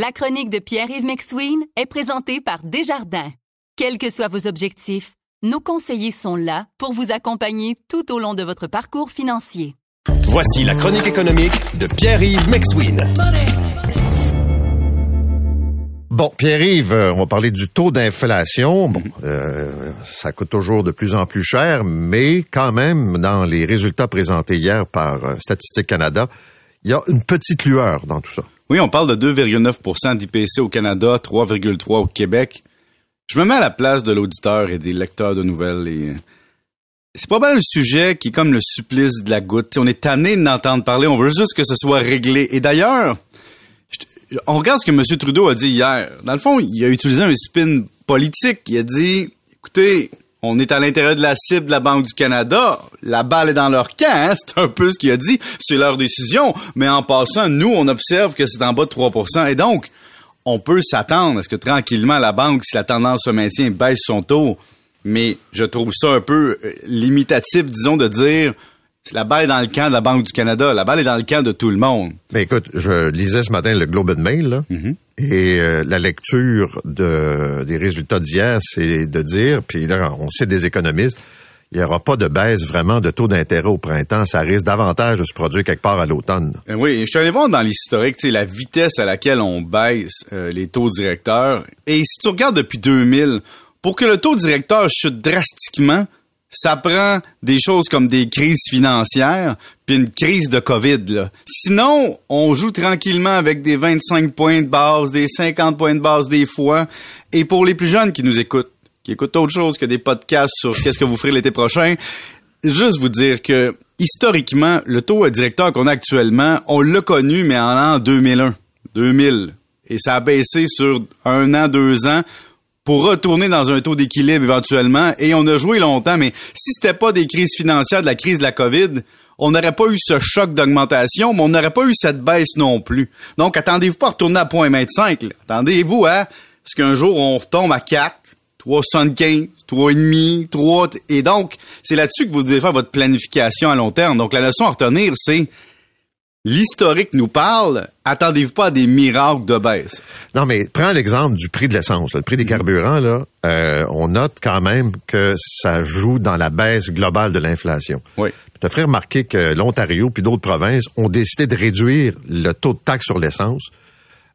La chronique de Pierre-Yves McSween est présentée par Desjardins. Quels que soient vos objectifs, nos conseillers sont là pour vous accompagner tout au long de votre parcours financier. Voici la chronique économique de Pierre-Yves McSween. Bon, Pierre-Yves, euh, on va parler du taux d'inflation. Bon, euh, ça coûte toujours de plus en plus cher, mais quand même, dans les résultats présentés hier par euh, Statistique Canada, il y a une petite lueur dans tout ça. Oui, on parle de 2,9% d'IPC au Canada, 3,3% au Québec. Je me mets à la place de l'auditeur et des lecteurs de nouvelles et c'est pas mal un sujet qui est comme le supplice de la goutte. on est tanné d'entendre parler, on veut juste que ce soit réglé. Et d'ailleurs, on regarde ce que M. Trudeau a dit hier. Dans le fond, il a utilisé un spin politique. Il a dit, écoutez, on est à l'intérieur de la cible de la Banque du Canada. La balle est dans leur camp. Hein? C'est un peu ce qu'il a dit. C'est leur décision. Mais en passant, nous, on observe que c'est en bas de 3% Et donc, on peut s'attendre à ce que tranquillement, la banque, si la tendance se maintient, baisse son taux. Mais je trouve ça un peu euh, limitatif, disons, de dire la balle est dans le camp de la Banque du Canada. La balle est dans le camp de tout le monde. Mais écoute, je lisais ce matin le Globe and Mail, mm-hmm. et euh, la lecture de, des résultats d'hier, c'est de dire, puis là, on sait des économistes, il n'y aura pas de baisse vraiment de taux d'intérêt au printemps. Ça risque davantage de se produire quelque part à l'automne. Ben oui, je suis allé voir dans l'historique, la vitesse à laquelle on baisse euh, les taux directeurs. Et si tu regardes depuis 2000, pour que le taux directeur chute drastiquement, ça prend des choses comme des crises financières puis une crise de COVID. Sinon, on joue tranquillement avec des 25 points de base, des 50 points de base des fois. Et pour les plus jeunes qui nous écoutent, qui écoutent autre chose que des podcasts sur qu'est-ce que vous ferez l'été prochain, juste vous dire que historiquement, le taux directeur qu'on a actuellement, on l'a connu, mais en l'an 2001, 2000. Et ça a baissé sur un an, deux ans pour retourner dans un taux d'équilibre éventuellement. Et on a joué longtemps, mais si c'était pas des crises financières, de la crise de la COVID, on n'aurait pas eu ce choc d'augmentation, mais on n'aurait pas eu cette baisse non plus. Donc, attendez-vous pas à retourner à 0.25. Attendez-vous à ce qu'un jour, on retombe à 4, 3,75, 3,5, 3... Et donc, c'est là-dessus que vous devez faire votre planification à long terme. Donc, la leçon à retenir, c'est l'historique nous parle, attendez-vous pas à des miracles de baisse. Non, mais prends l'exemple du prix de l'essence, le prix des carburants. Là, euh, on note quand même que ça joue dans la baisse globale de l'inflation. Oui. Je te ferai remarquer que l'Ontario puis d'autres provinces ont décidé de réduire le taux de taxe sur l'essence.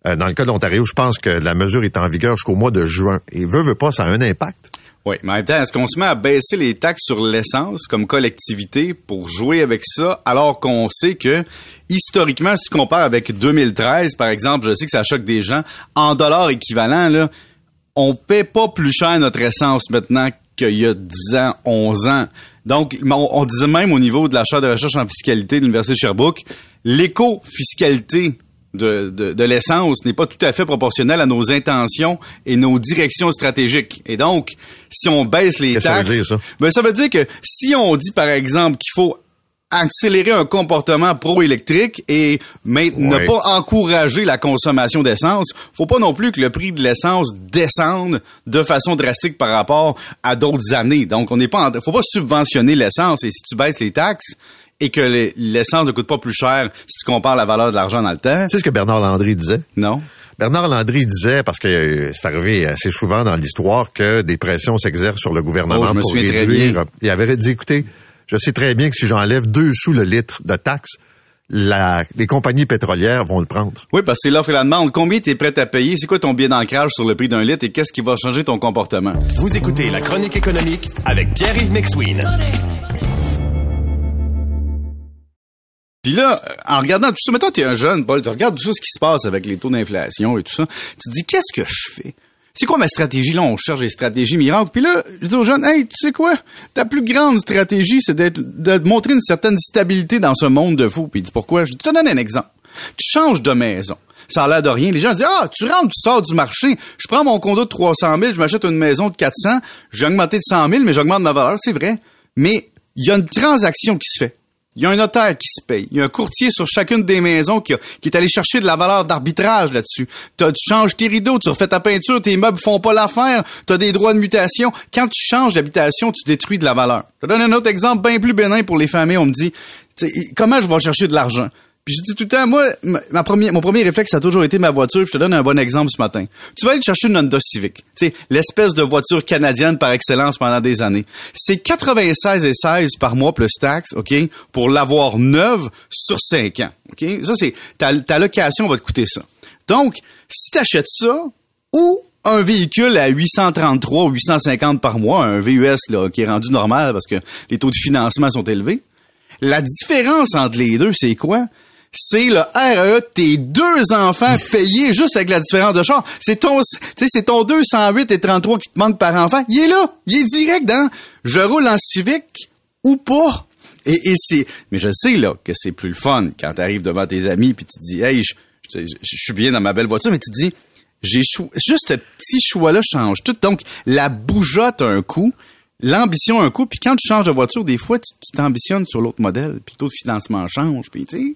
Euh, dans le cas de l'Ontario, je pense que la mesure est en vigueur jusqu'au mois de juin. Et veut, veut pas, ça a un impact. Oui, mais en même temps, est-ce qu'on se met à baisser les taxes sur l'essence comme collectivité pour jouer avec ça, alors qu'on sait que, historiquement, si tu compares avec 2013, par exemple, je sais que ça choque des gens, en dollars équivalents, là, on paie pas plus cher notre essence maintenant qu'il y a 10 ans, 11 ans. Donc, on, disait même au niveau de l'achat de recherche en fiscalité de l'Université de Sherbrooke, l'éco-fiscalité de, de, l'essence n'est pas tout à fait proportionnel à nos intentions et nos directions stratégiques. Et donc, si on baisse les taxes, ça veut dire ça? Ben, ça veut dire que si on dit par exemple qu'il faut accélérer un comportement pro-électrique et ne pas encourager la consommation d'essence, faut pas non plus que le prix de l'essence descende de façon drastique par rapport à d'autres années. Donc, on n'est pas, faut pas subventionner l'essence et si tu baisses les taxes, et que l'essence ne coûte pas plus cher si tu compares la valeur de l'argent dans le temps. Tu sais ce que Bernard Landry disait? Non. Bernard Landry disait, parce que euh, c'est arrivé assez souvent dans l'histoire, que des pressions s'exercent sur le gouvernement oh, pour réduire. Il avait dit, écoutez, je sais très bien que si j'enlève deux sous le litre de taxes, les compagnies pétrolières vont le prendre. Oui, parce que c'est l'offre et la demande. Combien tu es prêt à payer? C'est quoi ton billet d'ancrage sur le prix d'un litre et qu'est-ce qui va changer ton comportement? Vous écoutez La Chronique économique avec Pierre-Yves Maxwin. Puis là, en regardant tout ça, toi, t'es un jeune, Paul, tu regardes tout ça, ce qui se passe avec les taux d'inflation et tout ça, tu te dis, qu'est-ce que je fais? C'est quoi ma stratégie? Là, on cherche des stratégies miracles. Puis là, je dis aux jeunes, hey, tu sais quoi? Ta plus grande stratégie, c'est d'être, de montrer une certaine stabilité dans ce monde de fou. Puis il dit, pourquoi? Je te donne un exemple. Tu changes de maison. Ça a de rien. Les gens disent, ah, tu rentres, tu sors du marché. Je prends mon condo de 300 000, je m'achète une maison de 400. J'ai augmenté de 100 000, mais j'augmente ma valeur. C'est vrai. Mais il y a une transaction qui se fait. Il y a un notaire qui se paye. Il y a un courtier sur chacune des maisons qui, est allé chercher de la valeur d'arbitrage là-dessus. tu changes tes rideaux, tu refais ta peinture, tes meubles font pas l'affaire, tu as des droits de mutation. Quand tu changes d'habitation, tu détruis de la valeur. Je te donne un autre exemple bien plus bénin pour les familles. On me dit, comment je vais chercher de l'argent? Puis je dis tout le temps, moi, ma, premier, mon premier réflexe, ça a toujours été ma voiture. Je te donne un bon exemple ce matin. Tu vas aller chercher une Honda Civic. Sais, l'espèce de voiture canadienne par excellence pendant des années. C'est 96 et 16 par mois plus taxes, OK, pour l'avoir neuve sur 5 ans. OK? Ça, c'est, ta, ta location va te coûter ça. Donc, si tu achètes ça, ou un véhicule à 833 ou 850 par mois, un VUS là, qui est rendu normal parce que les taux de financement sont élevés, la différence entre les deux, c'est quoi? C'est le RE de tes deux enfants payés juste avec la différence de char. C'est ton, tu sais, c'est ton 208 et 33 qui te manque par enfant. Il est là. Il est direct dans je roule en Civic ou pas. Et, et c'est, mais je sais, là, que c'est plus le fun quand t'arrives devant tes amis puis tu te dis, hey, je, je, je- je suis bien dans ma belle voiture, mais tu te dis, j'ai juste ce petit choix-là change tout. Donc, la bougeotte a un coût, l'ambition a un coût, puis quand tu changes de voiture, des fois, tu t'ambitionnes sur l'autre modèle, puis le taux de financement change, puis tu sais,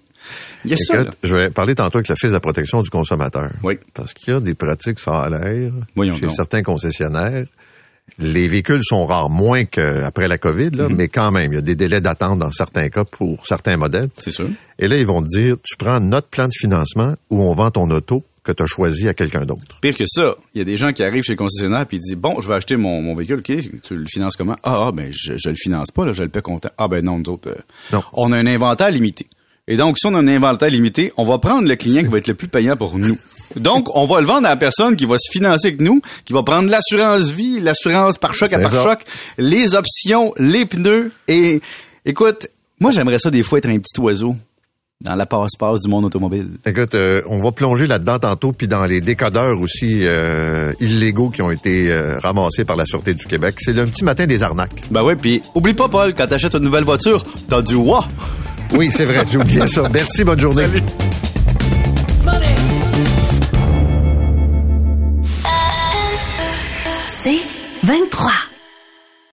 il y a ça. là. Écoute, je vais parler tantôt avec l'Office de la protection du consommateur. Oui. Parce qu'il y a des pratiques ça a l'air Voyons chez donc. certains concessionnaires. Les véhicules sont rares, moins qu'après la COVID, là, mais quand même, il y a des délais d'attente dans certains cas pour certains modèles. C'est sûr. Et là, ils vont te dire, tu prends notre plan de financement ou on vend ton auto que tu as choisi à quelqu'un d'autre. Pire que ça, il y a des gens qui arrivent chez le concessionnaire puis ils disent bon, je vais acheter mon, mon véhicule, ok, tu le finances comment? Ah, ah, ben je, je le finance pas, là, je le paie comptant. Ah ben non, nous autres, euh, Non. on a un inventaire limité. Et donc, si on a un inventaire limité, on va prendre le client qui va être le plus payant pour nous. Donc, on va le vendre à la personne qui va se financer avec nous, qui va prendre l'assurance vie, l'assurance par choc à par choc, les options, les pneus. Et écoute, moi j'aimerais ça des fois être un petit oiseau dans la passe-passe du monde automobile. Écoute, euh, on va plonger là-dedans tantôt, puis dans les décodeurs aussi euh, illégaux qui ont été euh, ramassés par la Sûreté du Québec. C'est le petit matin des arnaques. Ben ouais, puis oublie pas Paul, quand t'achètes une nouvelle voiture, t'as du wa. Oui, c'est vrai, j'ai oublié ça. Merci, bonne journée. C'est 23.